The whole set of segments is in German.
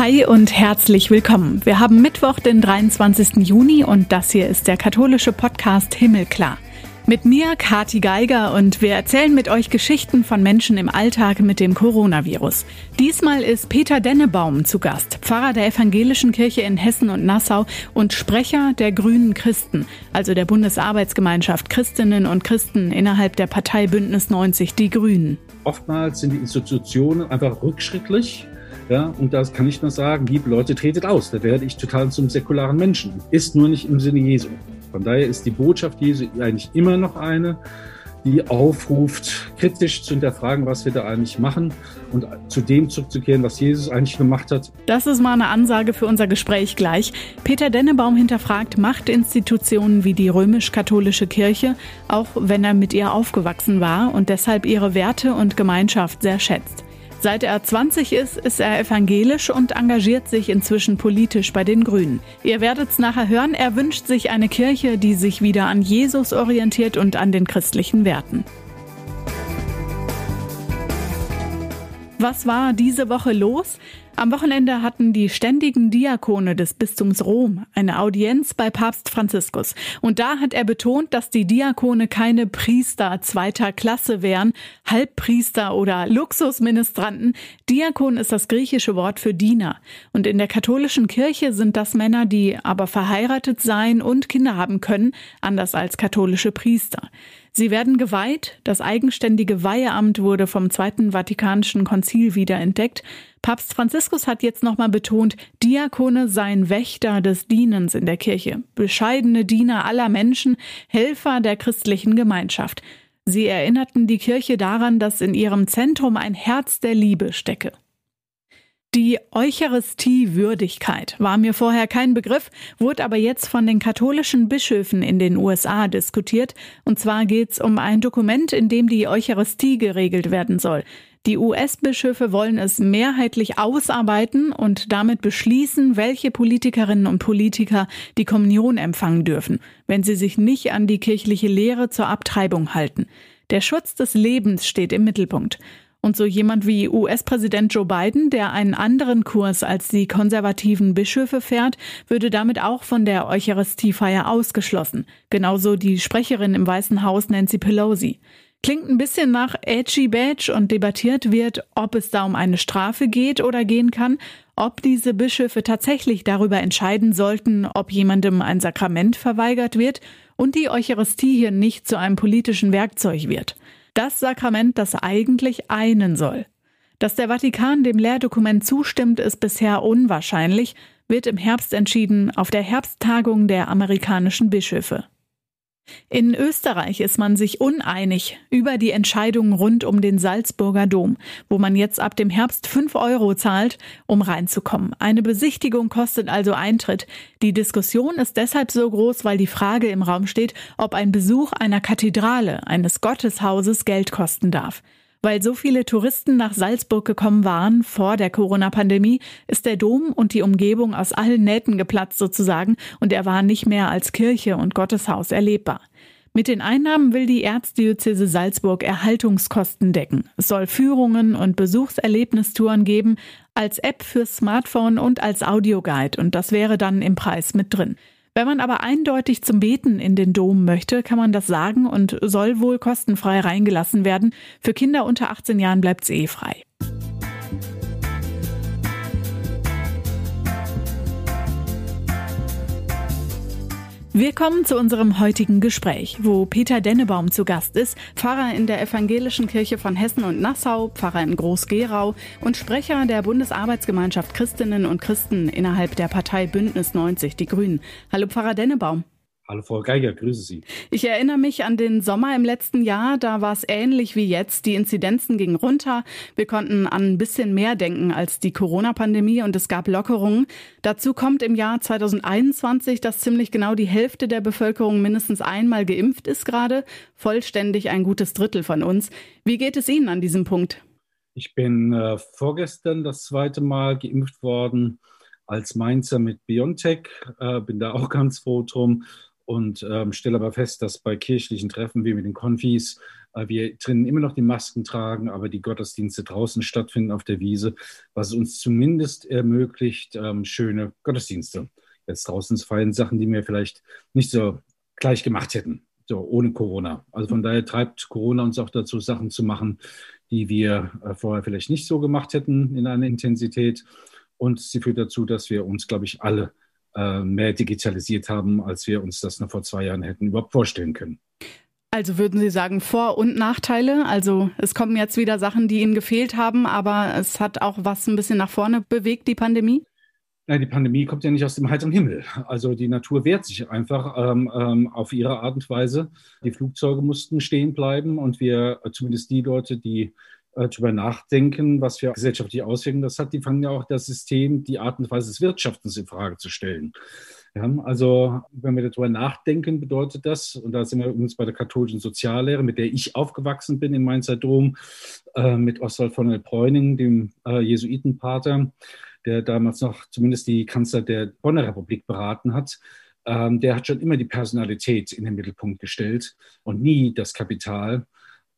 Hi und herzlich willkommen. Wir haben Mittwoch, den 23. Juni und das hier ist der katholische Podcast Himmelklar. Mit mir, Kati Geiger, und wir erzählen mit euch Geschichten von Menschen im Alltag mit dem Coronavirus. Diesmal ist Peter Dennebaum zu Gast, Pfarrer der Evangelischen Kirche in Hessen und Nassau und Sprecher der Grünen Christen, also der Bundesarbeitsgemeinschaft Christinnen und Christen innerhalb der Partei Bündnis 90 Die Grünen. Oftmals sind die Institutionen einfach rückschrittlich ja, und das kann ich nur sagen, liebe Leute, tretet aus. Da werde ich total zum säkularen Menschen. Ist nur nicht im Sinne Jesu. Von daher ist die Botschaft Jesu eigentlich immer noch eine, die aufruft, kritisch zu hinterfragen, was wir da eigentlich machen und zu dem zurückzukehren, was Jesus eigentlich gemacht hat. Das ist mal eine Ansage für unser Gespräch gleich. Peter Dennebaum hinterfragt Machtinstitutionen wie die römisch-katholische Kirche, auch wenn er mit ihr aufgewachsen war und deshalb ihre Werte und Gemeinschaft sehr schätzt. Seit er 20 ist, ist er evangelisch und engagiert sich inzwischen politisch bei den Grünen. Ihr werdet es nachher hören, er wünscht sich eine Kirche, die sich wieder an Jesus orientiert und an den christlichen Werten. Was war diese Woche los? Am Wochenende hatten die ständigen Diakone des Bistums Rom eine Audienz bei Papst Franziskus. Und da hat er betont, dass die Diakone keine Priester zweiter Klasse wären, Halbpriester oder Luxusministranten. Diakon ist das griechische Wort für Diener. Und in der katholischen Kirche sind das Männer, die aber verheiratet sein und Kinder haben können, anders als katholische Priester. Sie werden geweiht. Das eigenständige Weiheamt wurde vom Zweiten Vatikanischen Konzil wiederentdeckt. Papst Franziskus hat jetzt nochmal betont, Diakone seien Wächter des Dienens in der Kirche, bescheidene Diener aller Menschen, Helfer der christlichen Gemeinschaft. Sie erinnerten die Kirche daran, dass in ihrem Zentrum ein Herz der Liebe stecke. Die Eucharistiewürdigkeit war mir vorher kein Begriff, wurde aber jetzt von den katholischen Bischöfen in den USA diskutiert. Und zwar geht es um ein Dokument, in dem die Eucharistie geregelt werden soll. Die US-Bischöfe wollen es mehrheitlich ausarbeiten und damit beschließen, welche Politikerinnen und Politiker die Kommunion empfangen dürfen, wenn sie sich nicht an die kirchliche Lehre zur Abtreibung halten. Der Schutz des Lebens steht im Mittelpunkt. Und so jemand wie US-Präsident Joe Biden, der einen anderen Kurs als die konservativen Bischöfe fährt, würde damit auch von der Eucharistiefeier ausgeschlossen. Genauso die Sprecherin im Weißen Haus Nancy Pelosi. Klingt ein bisschen nach Edgy Badge und debattiert wird, ob es da um eine Strafe geht oder gehen kann, ob diese Bischöfe tatsächlich darüber entscheiden sollten, ob jemandem ein Sakrament verweigert wird und die Eucharistie hier nicht zu einem politischen Werkzeug wird. Das Sakrament, das eigentlich einen soll. Dass der Vatikan dem Lehrdokument zustimmt, ist bisher unwahrscheinlich, wird im Herbst entschieden auf der Herbsttagung der amerikanischen Bischöfe. In Österreich ist man sich uneinig über die Entscheidung rund um den Salzburger Dom, wo man jetzt ab dem Herbst fünf Euro zahlt, um reinzukommen. Eine Besichtigung kostet also Eintritt. Die Diskussion ist deshalb so groß, weil die Frage im Raum steht, ob ein Besuch einer Kathedrale, eines Gotteshauses Geld kosten darf. Weil so viele Touristen nach Salzburg gekommen waren vor der Corona-Pandemie, ist der Dom und die Umgebung aus allen Nähten geplatzt sozusagen und er war nicht mehr als Kirche und Gotteshaus erlebbar. Mit den Einnahmen will die Erzdiözese Salzburg Erhaltungskosten decken. Es soll Führungen und Besuchserlebnistouren geben, als App fürs Smartphone und als Audioguide und das wäre dann im Preis mit drin. Wenn man aber eindeutig zum Beten in den Dom möchte, kann man das sagen und soll wohl kostenfrei reingelassen werden. Für Kinder unter 18 Jahren bleibt's eh frei. Wir kommen zu unserem heutigen Gespräch, wo Peter Dennebaum zu Gast ist, Pfarrer in der Evangelischen Kirche von Hessen und Nassau, Pfarrer in Groß-Gerau und Sprecher der Bundesarbeitsgemeinschaft Christinnen und Christen innerhalb der Partei Bündnis 90, die Grünen. Hallo Pfarrer Dennebaum. Hallo Frau Geiger, grüße Sie. Ich erinnere mich an den Sommer im letzten Jahr, da war es ähnlich wie jetzt. Die Inzidenzen gingen runter. Wir konnten an ein bisschen mehr denken als die Corona-Pandemie und es gab Lockerungen. Dazu kommt im Jahr 2021, dass ziemlich genau die Hälfte der Bevölkerung mindestens einmal geimpft ist gerade, vollständig ein gutes Drittel von uns. Wie geht es Ihnen an diesem Punkt? Ich bin äh, vorgestern das zweite Mal geimpft worden als Mainzer mit BioNTech, äh, bin da auch ganz froh drum und ähm, stelle aber fest, dass bei kirchlichen Treffen wie mit den Konfis Äh, wir drinnen immer noch die Masken tragen, aber die Gottesdienste draußen stattfinden auf der Wiese, was uns zumindest ermöglicht, ähm, schöne Gottesdienste jetzt draußen zu feiern, Sachen, die wir vielleicht nicht so gleich gemacht hätten, so ohne Corona. Also von daher treibt Corona uns auch dazu, Sachen zu machen, die wir äh, vorher vielleicht nicht so gemacht hätten in einer Intensität. Und sie führt dazu, dass wir uns, glaube ich, alle mehr digitalisiert haben, als wir uns das noch vor zwei Jahren hätten überhaupt vorstellen können. Also würden Sie sagen Vor- und Nachteile? Also es kommen jetzt wieder Sachen, die Ihnen gefehlt haben, aber es hat auch was ein bisschen nach vorne bewegt, die Pandemie? Ja, die Pandemie kommt ja nicht aus dem heiteren Himmel. Also die Natur wehrt sich einfach ähm, ähm, auf ihre Art und Weise. Die Flugzeuge mussten stehen bleiben und wir, äh, zumindest die Leute, die äh, darüber nachdenken, was für gesellschaftliche Auswirkungen das hat, die fangen ja auch das System, die Art und Weise des Wirtschaftens in Frage zu stellen. Ja, also wenn wir darüber nachdenken, bedeutet das, und da sind wir übrigens bei der katholischen Soziallehre, mit der ich aufgewachsen bin im Mainzer Dom, äh, mit Oswald von der Bräuning, dem äh, Jesuitenpater, der damals noch zumindest die Kanzler der Bonner Republik beraten hat, ähm, der hat schon immer die Personalität in den Mittelpunkt gestellt und nie das Kapital.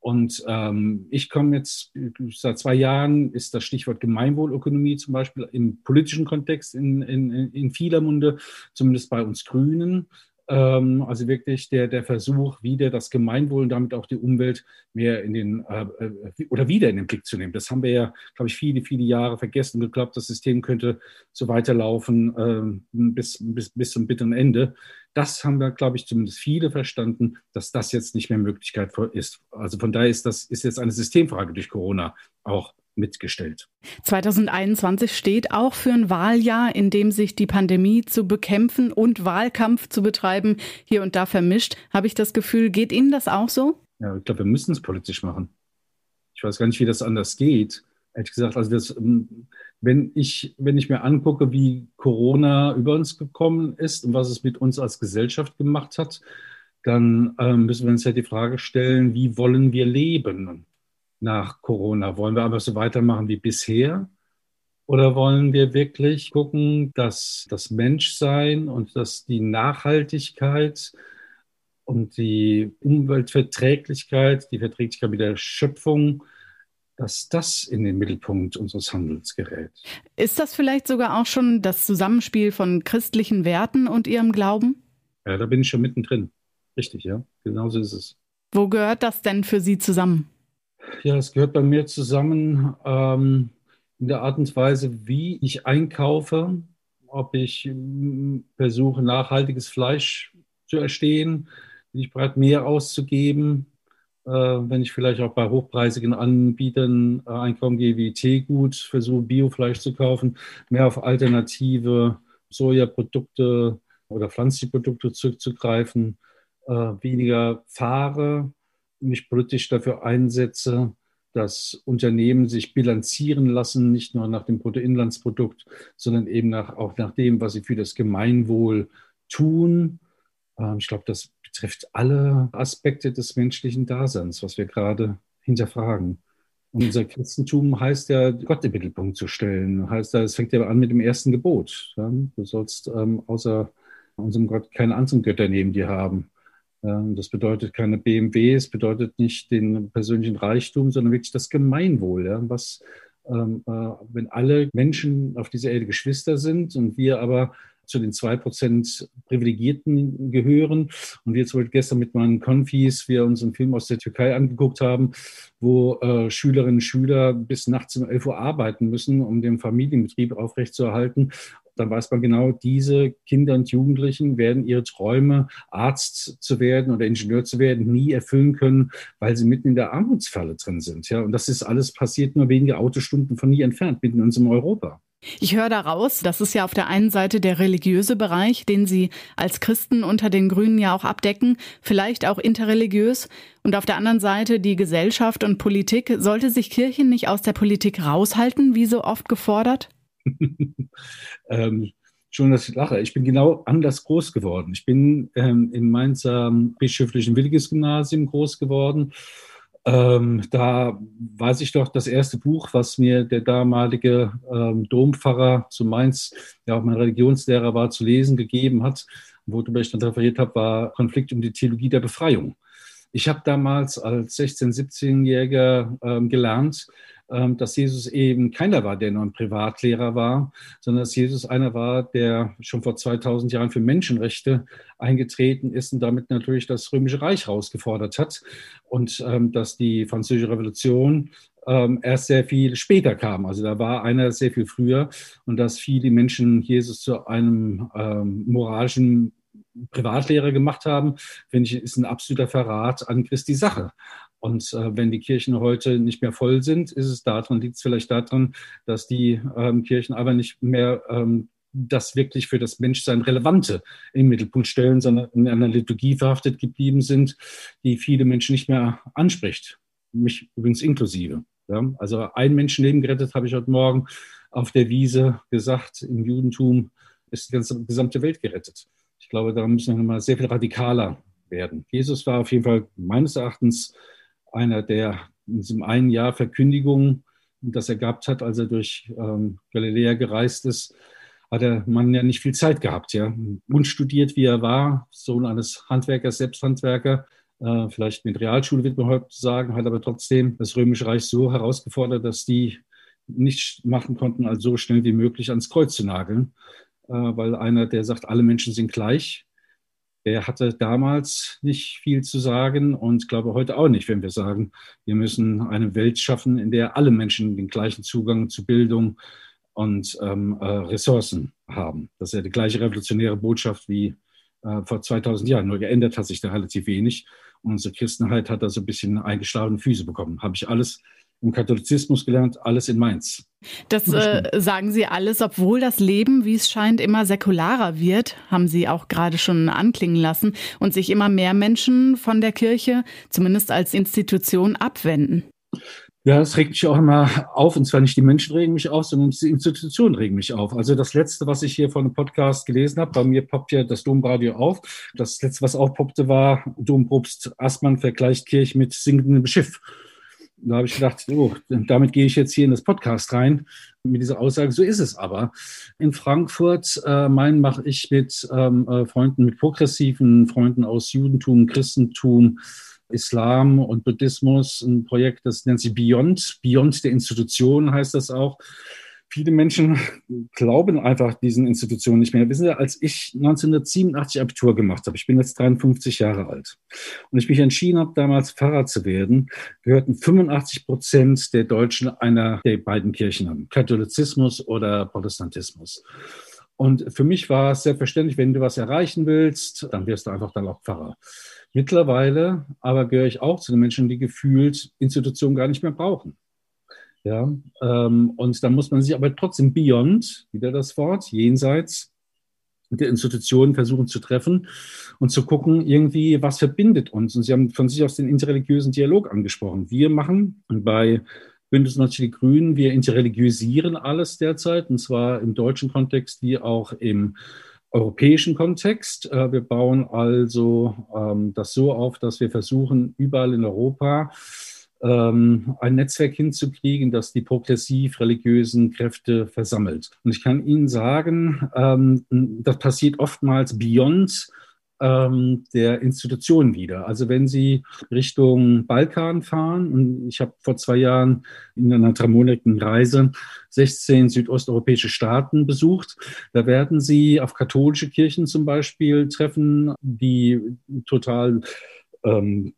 Und ähm, ich komme jetzt, seit zwei Jahren ist das Stichwort Gemeinwohlökonomie zum Beispiel im politischen Kontext in, in, in vieler Munde, zumindest bei uns Grünen. Ähm, also wirklich der, der Versuch, wieder das Gemeinwohl und damit auch die Umwelt mehr in den äh, äh, oder wieder in den Blick zu nehmen. Das haben wir ja, glaube ich, viele, viele Jahre vergessen und geglaubt, das System könnte so weiterlaufen äh, bis, bis, bis zum bitteren Ende. Das haben wir, glaube ich, zumindest viele verstanden, dass das jetzt nicht mehr Möglichkeit ist. Also von daher ist das ist jetzt eine Systemfrage durch Corona auch mitgestellt. 2021 steht auch für ein Wahljahr, in dem sich die Pandemie zu bekämpfen und Wahlkampf zu betreiben hier und da vermischt. Habe ich das Gefühl, geht Ihnen das auch so? Ja, ich glaube, wir müssen es politisch machen. Ich weiß gar nicht, wie das anders geht. Ehrlich gesagt, also das, wenn ich, wenn ich mir angucke, wie Corona über uns gekommen ist und was es mit uns als Gesellschaft gemacht hat, dann ähm, müssen wir uns ja die Frage stellen, wie wollen wir leben? nach Corona? Wollen wir aber so weitermachen wie bisher? Oder wollen wir wirklich gucken, dass das Menschsein und dass die Nachhaltigkeit und die Umweltverträglichkeit, die Verträglichkeit mit der Schöpfung, dass das in den Mittelpunkt unseres Handels gerät. Ist das vielleicht sogar auch schon das Zusammenspiel von christlichen Werten und ihrem Glauben? Ja, da bin ich schon mittendrin. Richtig, ja. Genauso ist es. Wo gehört das denn für Sie zusammen? Ja, es gehört bei mir zusammen ähm, in der Art und Weise, wie ich einkaufe, ob ich ähm, versuche, nachhaltiges Fleisch zu erstehen, bin ich bereit, mehr auszugeben, wenn ich vielleicht auch bei hochpreisigen Anbietern äh, einkaufen gehe, wie Teegut, versuche Biofleisch zu kaufen, mehr auf alternative Sojaprodukte oder pflanzliche Produkte zurückzugreifen, äh, weniger fahre, mich politisch dafür einsetze, dass Unternehmen sich bilanzieren lassen, nicht nur nach dem Bruttoinlandsprodukt, sondern eben nach, auch nach dem, was sie für das Gemeinwohl tun. Ähm, ich glaube, das betrifft alle Aspekte des menschlichen Daseins, was wir gerade hinterfragen. Unser Christentum heißt ja, Gott im Mittelpunkt zu stellen. Heißt es fängt ja an mit dem ersten Gebot. Du sollst ähm, außer unserem Gott keine anderen Götter neben dir haben. Das bedeutet keine BMW, es bedeutet nicht den persönlichen Reichtum, sondern wirklich das Gemeinwohl. Ja, was, ähm, äh, wenn alle Menschen auf dieser Erde Geschwister sind und wir aber zu den zwei Prozent Privilegierten gehören. Und wir zum Beispiel gestern mit meinen Konfis, wir uns einen Film aus der Türkei angeguckt haben, wo äh, Schülerinnen und Schüler bis nachts um 11 Uhr arbeiten müssen, um den Familienbetrieb aufrechtzuerhalten dann weiß man genau, diese Kinder und Jugendlichen werden ihre Träume, Arzt zu werden oder Ingenieur zu werden, nie erfüllen können, weil sie mitten in der Armutsfalle drin sind. Ja, und das ist alles passiert nur wenige Autostunden von hier entfernt, mitten in unserem Europa. Ich höre daraus, das ist ja auf der einen Seite der religiöse Bereich, den Sie als Christen unter den Grünen ja auch abdecken, vielleicht auch interreligiös, und auf der anderen Seite die Gesellschaft und Politik. Sollte sich Kirchen nicht aus der Politik raushalten, wie so oft gefordert? ähm, schon, dass ich lache. Ich bin genau anders groß geworden. Ich bin ähm, im Mainzer bischöflichen Williges-Gymnasium groß geworden. Ähm, da weiß ich doch, das erste Buch, was mir der damalige ähm, Dompfarrer zu Mainz, der auch mein Religionslehrer war, zu lesen gegeben hat, worüber ich dann referiert habe, war Konflikt um die Theologie der Befreiung. Ich habe damals als 16-, 17-Jähriger ähm, gelernt, dass Jesus eben keiner war, der nur ein Privatlehrer war, sondern dass Jesus einer war, der schon vor 2000 Jahren für Menschenrechte eingetreten ist und damit natürlich das Römische Reich herausgefordert hat und ähm, dass die Französische Revolution ähm, erst sehr viel später kam. Also da war einer sehr viel früher und dass viele Menschen Jesus zu einem ähm, moralischen Privatlehrer gemacht haben, finde ich, ist ein absoluter Verrat an Christi Sache. Und äh, wenn die Kirchen heute nicht mehr voll sind, ist es daran, liegt es vielleicht daran, dass die ähm, Kirchen aber nicht mehr ähm, das wirklich für das Menschsein Relevante im Mittelpunkt stellen, sondern in einer Liturgie verhaftet geblieben sind, die viele Menschen nicht mehr anspricht. Mich übrigens inklusive. Ja? Also ein Menschenleben gerettet, habe ich heute Morgen auf der Wiese gesagt, im Judentum ist die ganze gesamte Welt gerettet. Ich glaube, da müssen wir mal sehr viel radikaler werden. Jesus war auf jeden Fall meines Erachtens einer, der in diesem einen Jahr Verkündigung, das er gehabt hat, als er durch ähm, Galiläa gereist ist, hat der Mann ja nicht viel Zeit gehabt. Ja. Unstudiert wie er war, Sohn eines Handwerkers, Selbsthandwerker, äh, vielleicht mit Realschule wird man heute sagen, hat aber trotzdem das Römische Reich so herausgefordert, dass die nicht machen konnten, als so schnell wie möglich ans Kreuz zu nageln. Äh, weil einer, der sagt, alle Menschen sind gleich, der hatte damals nicht viel zu sagen und glaube heute auch nicht, wenn wir sagen, wir müssen eine Welt schaffen, in der alle Menschen den gleichen Zugang zu Bildung und ähm, äh, Ressourcen haben. Das ist ja die gleiche revolutionäre Botschaft wie äh, vor 2000 Jahren. Nur geändert hat sich da relativ wenig. Und unsere Christenheit hat da so ein bisschen eingeschlagene Füße bekommen. Habe ich alles im Katholizismus gelernt, alles in Mainz. Das äh, sagen Sie alles, obwohl das Leben, wie es scheint, immer säkularer wird, haben Sie auch gerade schon anklingen lassen, und sich immer mehr Menschen von der Kirche, zumindest als Institution, abwenden. Ja, das regt mich auch immer auf. Und zwar nicht die Menschen regen mich auf, sondern die Institutionen regen mich auf. Also das Letzte, was ich hier von einem Podcast gelesen habe, bei mir poppt ja das Domradio auf. Das Letzte, was aufpoppte, war Dompropst Aßmann vergleicht Kirche mit sinkendem Schiff. Da habe ich gedacht, oh, damit gehe ich jetzt hier in das Podcast rein mit dieser Aussage. So ist es aber. In Frankfurt, äh, mein mache ich mit ähm, äh, Freunden, mit progressiven Freunden aus Judentum, Christentum, Islam und Buddhismus, ein Projekt, das nennt sich Beyond, Beyond der Institution heißt das auch. Viele Menschen glauben einfach diesen Institutionen nicht mehr. Wissen Sie, als ich 1987 Abitur gemacht habe, ich bin jetzt 53 Jahre alt, und ich mich entschieden habe, damals Pfarrer zu werden, gehörten 85 Prozent der Deutschen einer der beiden Kirchen an, Katholizismus oder Protestantismus. Und für mich war es selbstverständlich, wenn du was erreichen willst, dann wirst du einfach dann auch Pfarrer. Mittlerweile aber gehöre ich auch zu den Menschen, die gefühlt Institutionen gar nicht mehr brauchen. Ja, ähm, und da muss man sich aber trotzdem beyond, wieder das Wort, jenseits der Institutionen versuchen zu treffen und zu gucken, irgendwie, was verbindet uns. Und Sie haben von sich aus den interreligiösen Dialog angesprochen. Wir machen bei Bündnis 90 Die Grünen, wir interreligiösieren alles derzeit, und zwar im deutschen Kontext wie auch im europäischen Kontext. Äh, wir bauen also ähm, das so auf, dass wir versuchen, überall in Europa ähm, ein Netzwerk hinzukriegen, das die progressiv-religiösen Kräfte versammelt. Und ich kann Ihnen sagen, ähm, das passiert oftmals beyond ähm, der Institution wieder. Also wenn Sie Richtung Balkan fahren, und ich habe vor zwei Jahren in einer dreimonatigen Reise 16 südosteuropäische Staaten besucht, da werden Sie auf katholische Kirchen zum Beispiel treffen, die total ähm,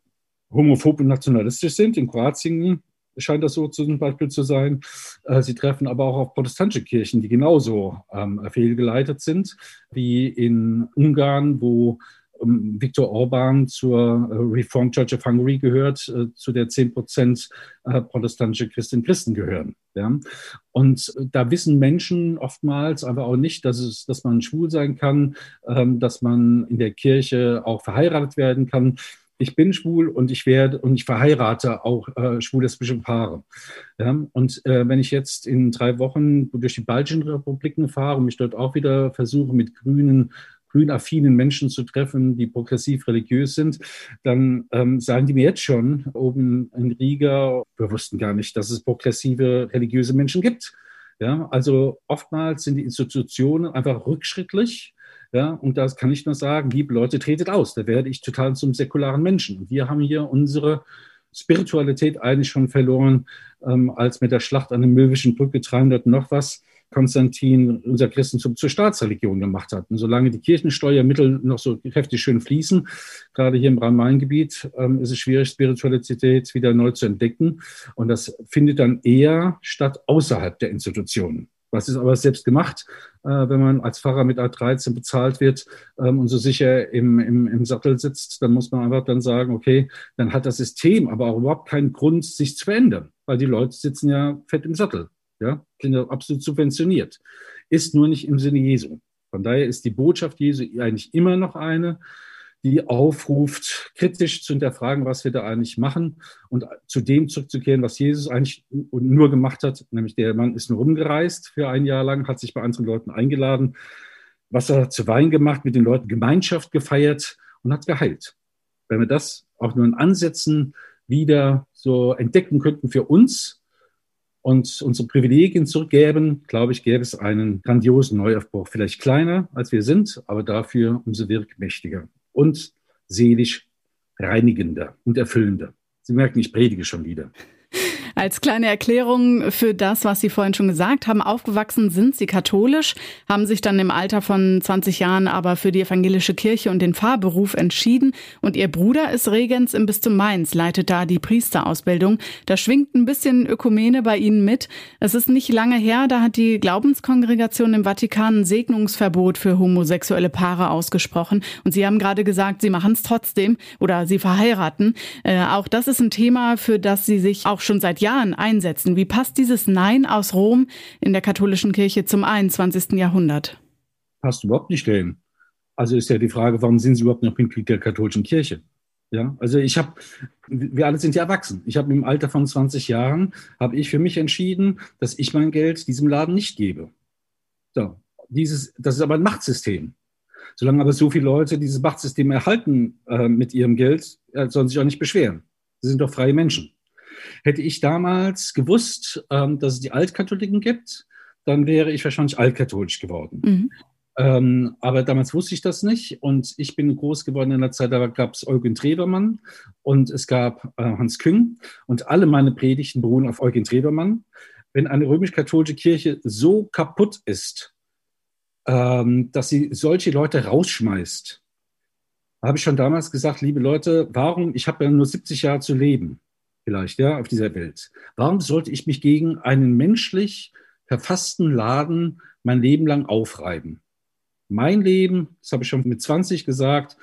homophob und nationalistisch sind. In Kroatien scheint das so zum Beispiel zu sein. Äh, sie treffen aber auch auf protestantische Kirchen, die genauso ähm, fehlgeleitet sind, wie in Ungarn, wo ähm, Viktor Orban zur äh, Reformed Church of Hungary gehört, äh, zu der 10 Prozent äh, protestantische Christinnen und Christen gehören. Ja? Und da wissen Menschen oftmals einfach auch nicht, dass, es, dass man schwul sein kann, ähm, dass man in der Kirche auch verheiratet werden kann ich bin schwul und ich werde und ich verheirate auch äh, schwul-lesbische Paare. Ja, und äh, wenn ich jetzt in drei Wochen durch die baltischen Republiken fahre und mich dort auch wieder versuche, mit grünen grünaffinen Menschen zu treffen, die progressiv religiös sind, dann ähm, sagen die mir jetzt schon oben in Riga, wir wussten gar nicht, dass es progressive religiöse Menschen gibt. Ja, also oftmals sind die Institutionen einfach rückschrittlich Ja, und das kann ich nur sagen, liebe Leute, tretet aus. Da werde ich total zum säkularen Menschen. Und wir haben hier unsere Spiritualität eigentlich schon verloren, ähm, als mit der Schlacht an der Möwischen Brücke 300 noch was Konstantin unser Christentum zur Staatsreligion gemacht hat. Und solange die Kirchensteuermittel noch so kräftig schön fließen, gerade hier im Rhein-Main-Gebiet, ähm, ist es schwierig, Spiritualität wieder neu zu entdecken. Und das findet dann eher statt außerhalb der Institutionen. Was ist aber selbst gemacht, äh, wenn man als Pfarrer mit A13 bezahlt wird ähm, und so sicher im, im, im Sattel sitzt, dann muss man einfach dann sagen, okay, dann hat das System aber auch überhaupt keinen Grund, sich zu verändern, weil die Leute sitzen ja fett im Sattel ja, sind ja absolut subventioniert, ist nur nicht im Sinne Jesu. Von daher ist die Botschaft Jesu eigentlich immer noch eine, die aufruft, kritisch zu hinterfragen, was wir da eigentlich machen und zu dem zurückzukehren, was Jesus eigentlich nur gemacht hat, nämlich der Mann ist nur rumgereist für ein Jahr lang, hat sich bei anderen Leuten eingeladen, was er zu Wein gemacht, mit den Leuten Gemeinschaft gefeiert und hat geheilt. Wenn wir das auch nur in Ansätzen wieder so entdecken könnten für uns, und unsere Privilegien zurückgäben, glaube ich, gäbe es einen grandiosen Neuaufbruch. Vielleicht kleiner, als wir sind, aber dafür umso wirkmächtiger und seelisch reinigender und erfüllender. Sie merken, ich predige schon wieder. Als kleine Erklärung für das, was Sie vorhin schon gesagt haben, aufgewachsen sind Sie katholisch, haben sich dann im Alter von 20 Jahren aber für die evangelische Kirche und den Pfarrberuf entschieden und Ihr Bruder ist Regens im Bistum Mainz, leitet da die Priesterausbildung. Da schwingt ein bisschen Ökumene bei Ihnen mit. Es ist nicht lange her, da hat die Glaubenskongregation im Vatikan ein Segnungsverbot für homosexuelle Paare ausgesprochen und Sie haben gerade gesagt, Sie machen es trotzdem oder Sie verheiraten. Äh, auch das ist ein Thema, für das Sie sich auch schon seit einsetzen. Wie passt dieses Nein aus Rom in der katholischen Kirche zum 21. Jahrhundert? Passt überhaupt nicht hin. Also ist ja die Frage, warum sind Sie überhaupt noch Mitglied der katholischen Kirche? Ja, also ich habe, wir alle sind ja erwachsen. Ich habe im Alter von 20 Jahren, habe ich für mich entschieden, dass ich mein Geld diesem Laden nicht gebe. So, dieses, das ist aber ein Machtsystem. Solange aber so viele Leute dieses Machtsystem erhalten äh, mit ihrem Geld, äh, sollen sie sich auch nicht beschweren. Sie sind doch freie Menschen. Hätte ich damals gewusst, ähm, dass es die Altkatholiken gibt, dann wäre ich wahrscheinlich altkatholisch geworden. Mhm. Ähm, aber damals wusste ich das nicht und ich bin groß geworden in der Zeit, da gab es Eugen Trebermann und es gab äh, Hans Küng und alle meine Predigten beruhen auf Eugen Trebermann. Wenn eine römisch-katholische Kirche so kaputt ist, ähm, dass sie solche Leute rausschmeißt, habe ich schon damals gesagt, liebe Leute, warum, ich habe ja nur 70 Jahre zu leben vielleicht, ja, auf dieser Welt. Warum sollte ich mich gegen einen menschlich verfassten Laden mein Leben lang aufreiben? Mein Leben, das habe ich schon mit 20 gesagt,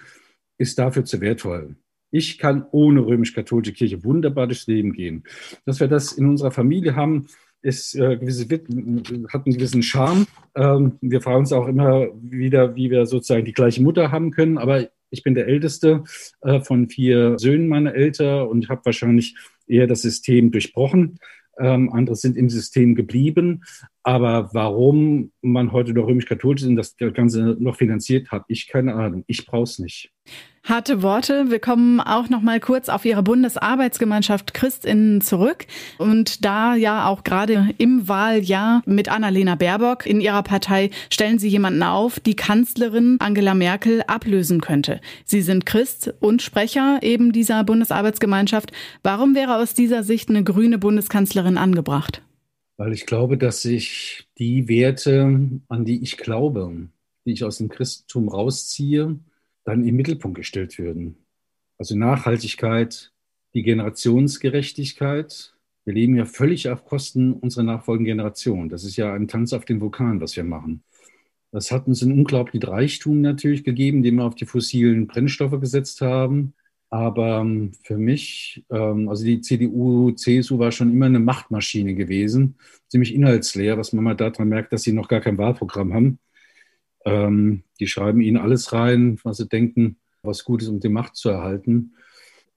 ist dafür zu wertvoll. Ich kann ohne römisch-katholische Kirche wunderbar durchs Leben gehen. Dass wir das in unserer Familie haben, ist äh, gewisse, hat einen gewissen Charme. Ähm, wir fragen uns auch immer wieder, wie wir sozusagen die gleiche Mutter haben können. Aber ich bin der älteste äh, von vier Söhnen meiner Eltern und habe wahrscheinlich eher das System durchbrochen. Ähm, andere sind im System geblieben. Aber warum man heute noch römisch-katholisch ist und das Ganze noch finanziert, habe ich keine Ahnung. Ich brauche es nicht. Harte Worte. Wir kommen auch noch mal kurz auf Ihre Bundesarbeitsgemeinschaft Christinnen zurück. Und da ja auch gerade im Wahljahr mit Annalena Baerbock in ihrer Partei stellen Sie jemanden auf, die Kanzlerin Angela Merkel ablösen könnte. Sie sind Christ und Sprecher eben dieser Bundesarbeitsgemeinschaft. Warum wäre aus dieser Sicht eine grüne Bundeskanzlerin angebracht? Weil ich glaube, dass sich die Werte, an die ich glaube, die ich aus dem Christentum rausziehe, dann im Mittelpunkt gestellt würden. Also Nachhaltigkeit, die Generationsgerechtigkeit. Wir leben ja völlig auf Kosten unserer nachfolgenden Generation. Das ist ja ein Tanz auf den Vulkan, was wir machen. Das hat uns einen unglaublichen Reichtum natürlich gegeben, indem wir auf die fossilen Brennstoffe gesetzt haben. Aber ähm, für mich, ähm, also die CDU, CSU war schon immer eine Machtmaschine gewesen, ziemlich inhaltsleer, was man mal daran merkt, dass sie noch gar kein Wahlprogramm haben. Ähm, die schreiben ihnen alles rein, was sie denken, was gut ist, um die Macht zu erhalten.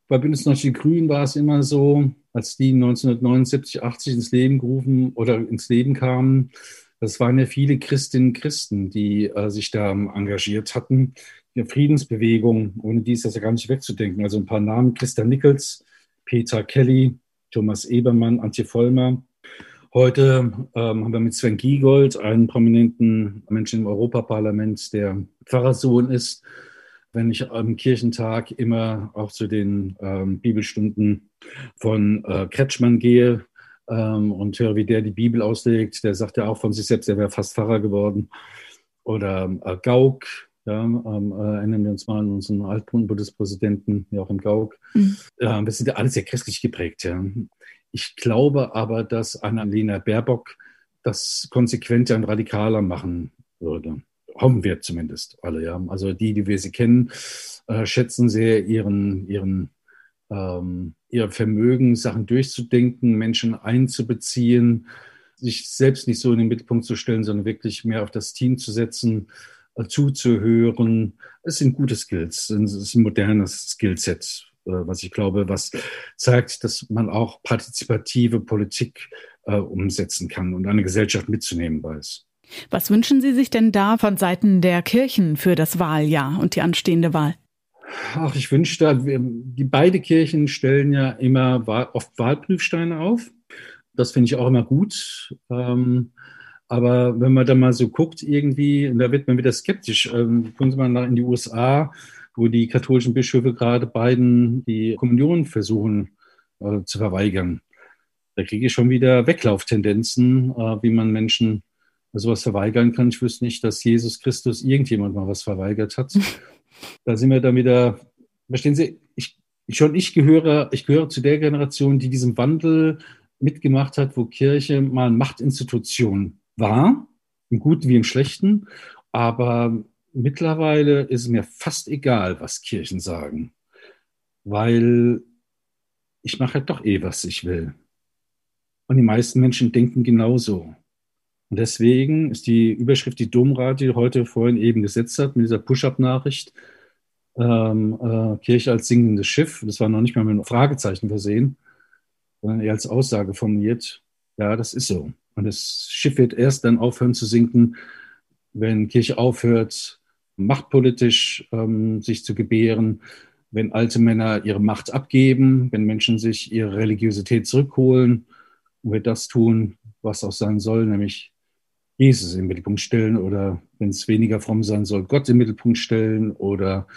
Bei Bündnis 90 Grün war es immer so, als die 1979, 80 ins Leben gerufen oder ins Leben kamen, das waren ja viele Christinnen und Christen, die äh, sich da engagiert hatten. Die Friedensbewegung, ohne die ist das ja gar nicht wegzudenken. Also ein paar Namen, Christa Nichols, Peter Kelly, Thomas Ebermann, Antje Vollmer. Heute ähm, haben wir mit Sven Giegold einen prominenten Menschen im Europaparlament, der Pfarrersohn ist. Wenn ich am Kirchentag immer auch zu den ähm, Bibelstunden von äh, Kretschmann gehe ähm, und höre, wie der die Bibel auslegt, der sagt ja auch von sich selbst, er wäre fast Pfarrer geworden. Oder äh, Gauck, ja, ähm, äh, erinnern wir uns mal an unseren Altbundespräsidenten, Joachim Gauck. Mhm. Äh, wir sind ja alle sehr christlich geprägt. Ja. Ich glaube aber, dass Annalena Baerbock das konsequenter und radikaler machen würde. Hoffen wir zumindest alle. Ja. Also die, die wir sie kennen, äh, schätzen sehr ihren, ihren, ähm, ihr Vermögen, Sachen durchzudenken, Menschen einzubeziehen, sich selbst nicht so in den Mittelpunkt zu stellen, sondern wirklich mehr auf das Team zu setzen zuzuhören. Es sind gute Skills, es ist ein modernes Skillset, äh, was ich glaube, was zeigt, dass man auch partizipative Politik äh, umsetzen kann und eine Gesellschaft mitzunehmen weiß. Was wünschen Sie sich denn da von Seiten der Kirchen für das Wahljahr und die anstehende Wahl? Ach, ich wünschte, die beide Kirchen stellen ja immer oft Wahlprüfsteine auf. Das finde ich auch immer gut. Ähm, aber wenn man da mal so guckt, irgendwie, da wird man wieder skeptisch. Ähm, gucken Sie mal nach in die USA, wo die katholischen Bischöfe gerade beiden die Kommunion versuchen äh, zu verweigern. Da kriege ich schon wieder Weglauftendenzen, äh, wie man Menschen sowas verweigern kann. Ich wüsste nicht, dass Jesus Christus irgendjemand mal was verweigert hat. Da sind wir dann wieder, verstehen Sie, ich, schon ich gehöre, ich gehöre zu der Generation, die diesen Wandel mitgemacht hat, wo Kirche mal Machtinstitution war, im Guten wie im Schlechten. Aber mittlerweile ist mir fast egal, was Kirchen sagen, weil ich mache doch eh, was ich will. Und die meisten Menschen denken genauso. Und deswegen ist die Überschrift, die Domrat, die heute vorhin eben gesetzt hat, mit dieser Push-Up-Nachricht, ähm, äh, Kirche als singendes Schiff, das war noch nicht mal mit einem Fragezeichen versehen, sondern eher als Aussage formuliert, ja, das ist so. Und das Schiff wird erst dann aufhören zu sinken, wenn Kirche aufhört, machtpolitisch ähm, sich zu gebären, wenn alte Männer ihre Macht abgeben, wenn Menschen sich ihre Religiosität zurückholen und wir das tun, was auch sein soll, nämlich Jesus im Mittelpunkt stellen oder wenn es weniger fromm sein soll, Gott im Mittelpunkt stellen oder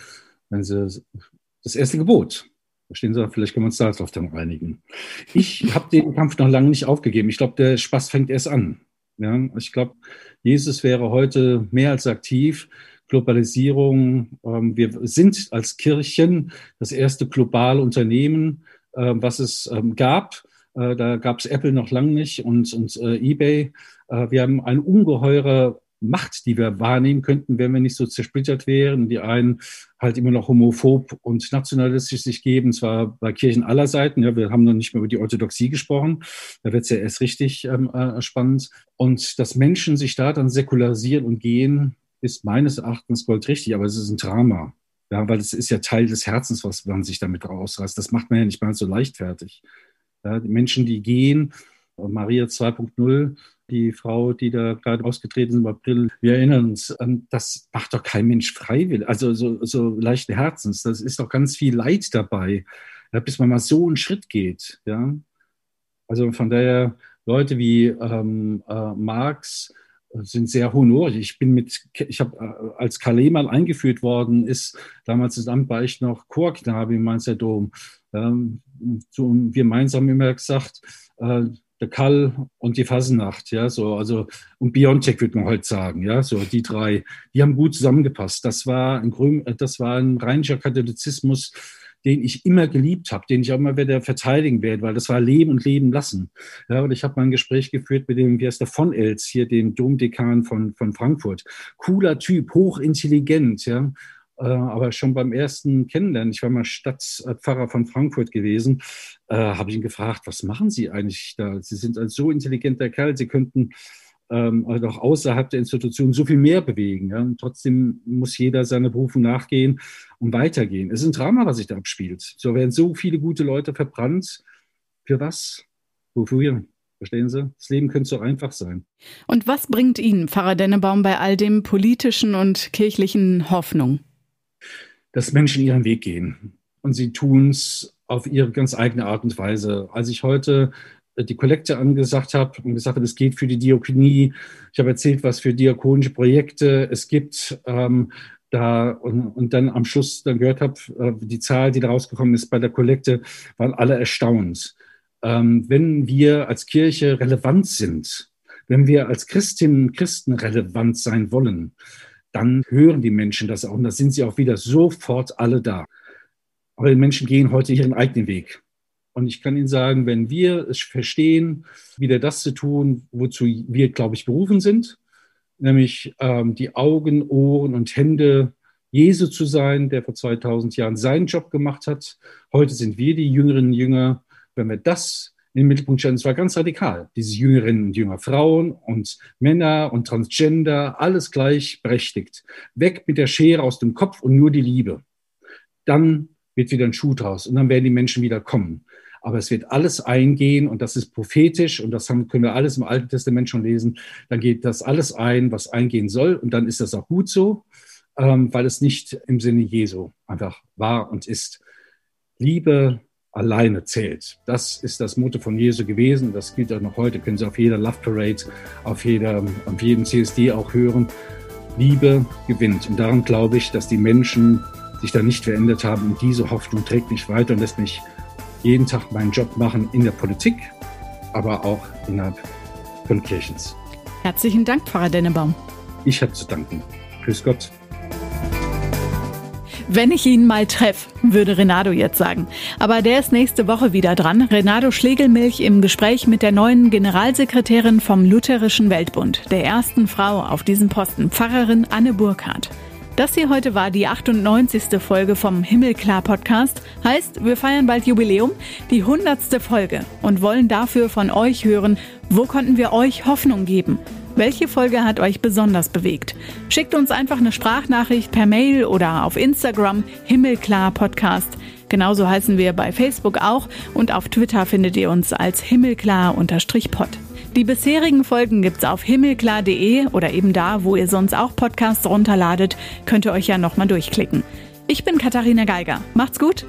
wenn sie das erste Gebot Verstehen Sie, vielleicht können wir uns darauf dann einigen. Ich habe den Kampf noch lange nicht aufgegeben. Ich glaube, der Spaß fängt erst an. Ja, ich glaube, Jesus wäre heute mehr als aktiv. Globalisierung, ähm, wir sind als Kirchen das erste globale Unternehmen, äh, was es ähm, gab. Äh, da gab es Apple noch lange nicht und, und äh, eBay. Äh, wir haben eine ungeheure Macht, die wir wahrnehmen könnten, wenn wir nicht so zersplittert wären. Die einen halt immer noch homophob und nationalistisch sich geben, zwar bei Kirchen aller Seiten. Ja, wir haben noch nicht mehr über die Orthodoxie gesprochen. Da wird es ja erst richtig ähm, äh, spannend. Und dass Menschen sich da dann säkularisieren und gehen, ist meines Erachtens goldrichtig, aber es ist ein Drama. Ja, weil es ist ja Teil des Herzens, was man sich damit rausreißt. Das macht man ja nicht mal so leichtfertig. Ja, die Menschen, die gehen, Maria 2.0, die Frau, die da gerade ausgetreten ist im April, wir erinnern uns, das macht doch kein Mensch freiwillig, also so, so leichten Herzens. Das ist doch ganz viel Leid dabei, ja, bis man mal so einen Schritt geht. Ja? Also von daher, Leute wie ähm, äh, Marx sind sehr honorig. Ich bin mit, ich habe äh, als Calais mal eingeführt worden, ist damals das Amt war ich noch Chorknabe im Mainzer Dom. Ähm, so, wir gemeinsam immer gesagt, äh, der Kall und die Fasenacht, ja, so, also, und Biontech würde man heute sagen, ja, so, die drei, die haben gut zusammengepasst. Das war ein, Grün, das war ein rheinischer Katholizismus, den ich immer geliebt habe, den ich auch immer wieder verteidigen werde, weil das war Leben und Leben lassen. Ja, und ich habe mal ein Gespräch geführt mit dem, wie heißt der, von Els, hier, dem Domdekan von, von Frankfurt. Cooler Typ, hochintelligent, ja. Äh, aber schon beim ersten Kennenlernen, ich war mal Stadtpfarrer von Frankfurt gewesen, äh, habe ich ihn gefragt, was machen Sie eigentlich da? Sie sind ein so intelligenter Kerl, Sie könnten ähm, also auch außerhalb der Institution so viel mehr bewegen. Ja? Und trotzdem muss jeder seiner Berufung nachgehen und weitergehen. Es ist ein Drama, was sich da abspielt. So werden so viele gute Leute verbrannt. Für was? Wofür? Verstehen Sie? Das Leben könnte so einfach sein. Und was bringt Ihnen, Pfarrer Dennebaum, bei all dem politischen und kirchlichen Hoffnung? dass Menschen ihren Weg gehen. Und sie tun es auf ihre ganz eigene Art und Weise. Als ich heute die Kollekte angesagt habe und gesagt habe, es geht für die Diakonie. Ich habe erzählt, was für diakonische Projekte es gibt. Ähm, da und, und dann am Schluss dann gehört habe, äh, die Zahl, die da rausgekommen ist bei der Kollekte, waren alle erstaunt. Ähm, wenn wir als Kirche relevant sind, wenn wir als Christinnen und Christen relevant sein wollen, dann hören die Menschen das auch und da sind sie auch wieder sofort alle da. Aber die Menschen gehen heute ihren eigenen Weg. Und ich kann Ihnen sagen, wenn wir es verstehen, wieder das zu tun, wozu wir, glaube ich, berufen sind, nämlich ähm, die Augen, Ohren und Hände Jesu zu sein, der vor 2000 Jahren seinen Job gemacht hat. Heute sind wir die Jüngerinnen und Jünger. Wenn wir das in den Mittelpunkt stellen, es war ganz radikal, diese Jüngerinnen und Jünger, Frauen und Männer und Transgender, alles gleichberechtigt. Weg mit der Schere aus dem Kopf und nur die Liebe. Dann wird wieder ein Schuh draus und dann werden die Menschen wieder kommen. Aber es wird alles eingehen und das ist prophetisch und das haben, können wir alles im Alten Testament schon lesen. Dann geht das alles ein, was eingehen soll und dann ist das auch gut so, ähm, weil es nicht im Sinne Jesu einfach war und ist. Liebe alleine zählt. Das ist das Motto von Jesu gewesen. Das gilt auch noch heute. Können Sie auf jeder Love Parade, auf, jeder, auf jedem CSD auch hören. Liebe gewinnt. Und daran glaube ich, dass die Menschen sich da nicht verändert haben. Und diese Hoffnung trägt mich weiter und lässt mich jeden Tag meinen Job machen in der Politik, aber auch innerhalb von Kirchens. Herzlichen Dank, Pfarrer Dennebaum. Ich habe zu danken. Grüß Gott. Wenn ich ihn mal treffe, würde Renato jetzt sagen. Aber der ist nächste Woche wieder dran. Renato Schlegelmilch im Gespräch mit der neuen Generalsekretärin vom Lutherischen Weltbund, der ersten Frau auf diesem Posten, Pfarrerin Anne Burkhardt. Das hier heute war die 98. Folge vom Himmelklar Podcast. Heißt, wir feiern bald Jubiläum, die 100. Folge und wollen dafür von euch hören, wo konnten wir euch Hoffnung geben? Welche Folge hat euch besonders bewegt? Schickt uns einfach eine Sprachnachricht per Mail oder auf Instagram Himmelklar Podcast. Genauso heißen wir bei Facebook auch und auf Twitter findet ihr uns als himmelklar-pod. Die bisherigen Folgen gibt's auf himmelklar.de oder eben da, wo ihr sonst auch Podcasts runterladet, könnt ihr euch ja nochmal durchklicken. Ich bin Katharina Geiger. Macht's gut!